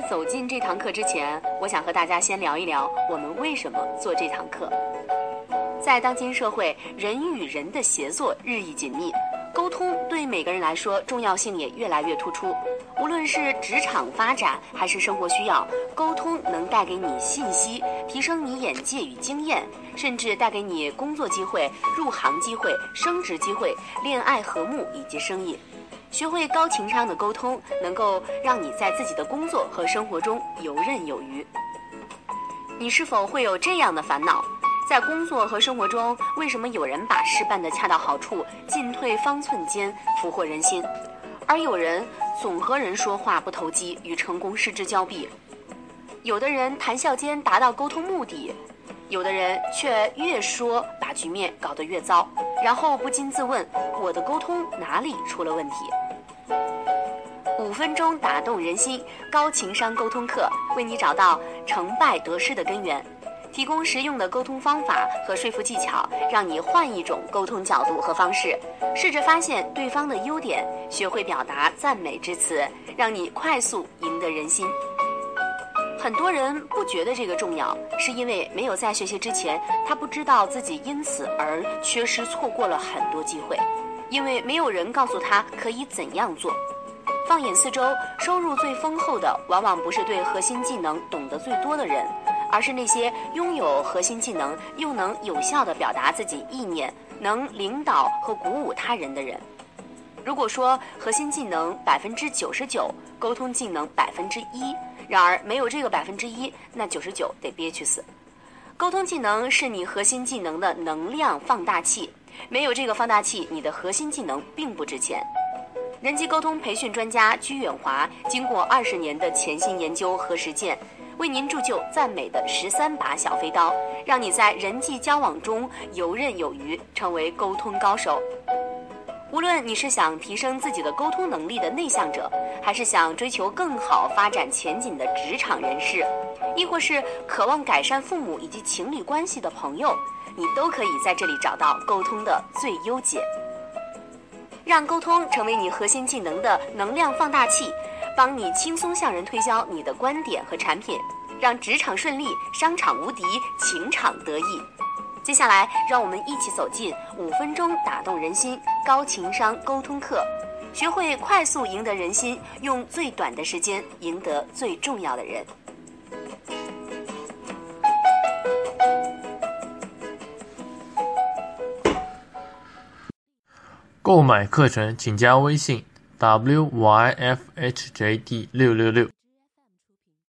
在走进这堂课之前，我想和大家先聊一聊我们为什么做这堂课。在当今社会，人与人的协作日益紧密，沟通对每个人来说重要性也越来越突出。无论是职场发展还是生活需要，沟通能带给你信息，提升你眼界与经验，甚至带给你工作机会、入行机会、升职机会、恋爱和睦以及生意。学会高情商的沟通，能够让你在自己的工作和生活中游刃有余。你是否会有这样的烦恼？在工作和生活中，为什么有人把事办得恰到好处，进退方寸间俘获人心，而有人？总和人说话不投机，与成功失之交臂。有的人谈笑间达到沟通目的，有的人却越说把局面搞得越糟，然后不禁自问：我的沟通哪里出了问题？五分钟打动人心，高情商沟通课为你找到成败得失的根源。提供实用的沟通方法和说服技巧，让你换一种沟通角度和方式，试着发现对方的优点，学会表达赞美之词，让你快速赢得人心。很多人不觉得这个重要，是因为没有在学习之前，他不知道自己因此而缺失、错过了很多机会，因为没有人告诉他可以怎样做。放眼四周，收入最丰厚的，往往不是对核心技能懂得最多的人。而是那些拥有核心技能又能有效地表达自己意念、能领导和鼓舞他人的人。如果说核心技能百分之九十九，沟通技能百分之一，然而没有这个百分之一，那九十九得憋屈死。沟通技能是你核心技能的能量放大器，没有这个放大器，你的核心技能并不值钱。人际沟通培训专家鞠远华经过二十年的潜心研究和实践。为您铸就赞美的十三把小飞刀，让你在人际交往中游刃有余，成为沟通高手。无论你是想提升自己的沟通能力的内向者，还是想追求更好发展前景的职场人士，亦或是渴望改善父母以及情侣关系的朋友，你都可以在这里找到沟通的最优解。让沟通成为你核心技能的能量放大器。帮你轻松向人推销你的观点和产品，让职场顺利，商场无敌，情场得意。接下来，让我们一起走进五分钟打动人心高情商沟通课，学会快速赢得人心，用最短的时间赢得最重要的人。购买课程请加微信。Wyfhjd 六六六。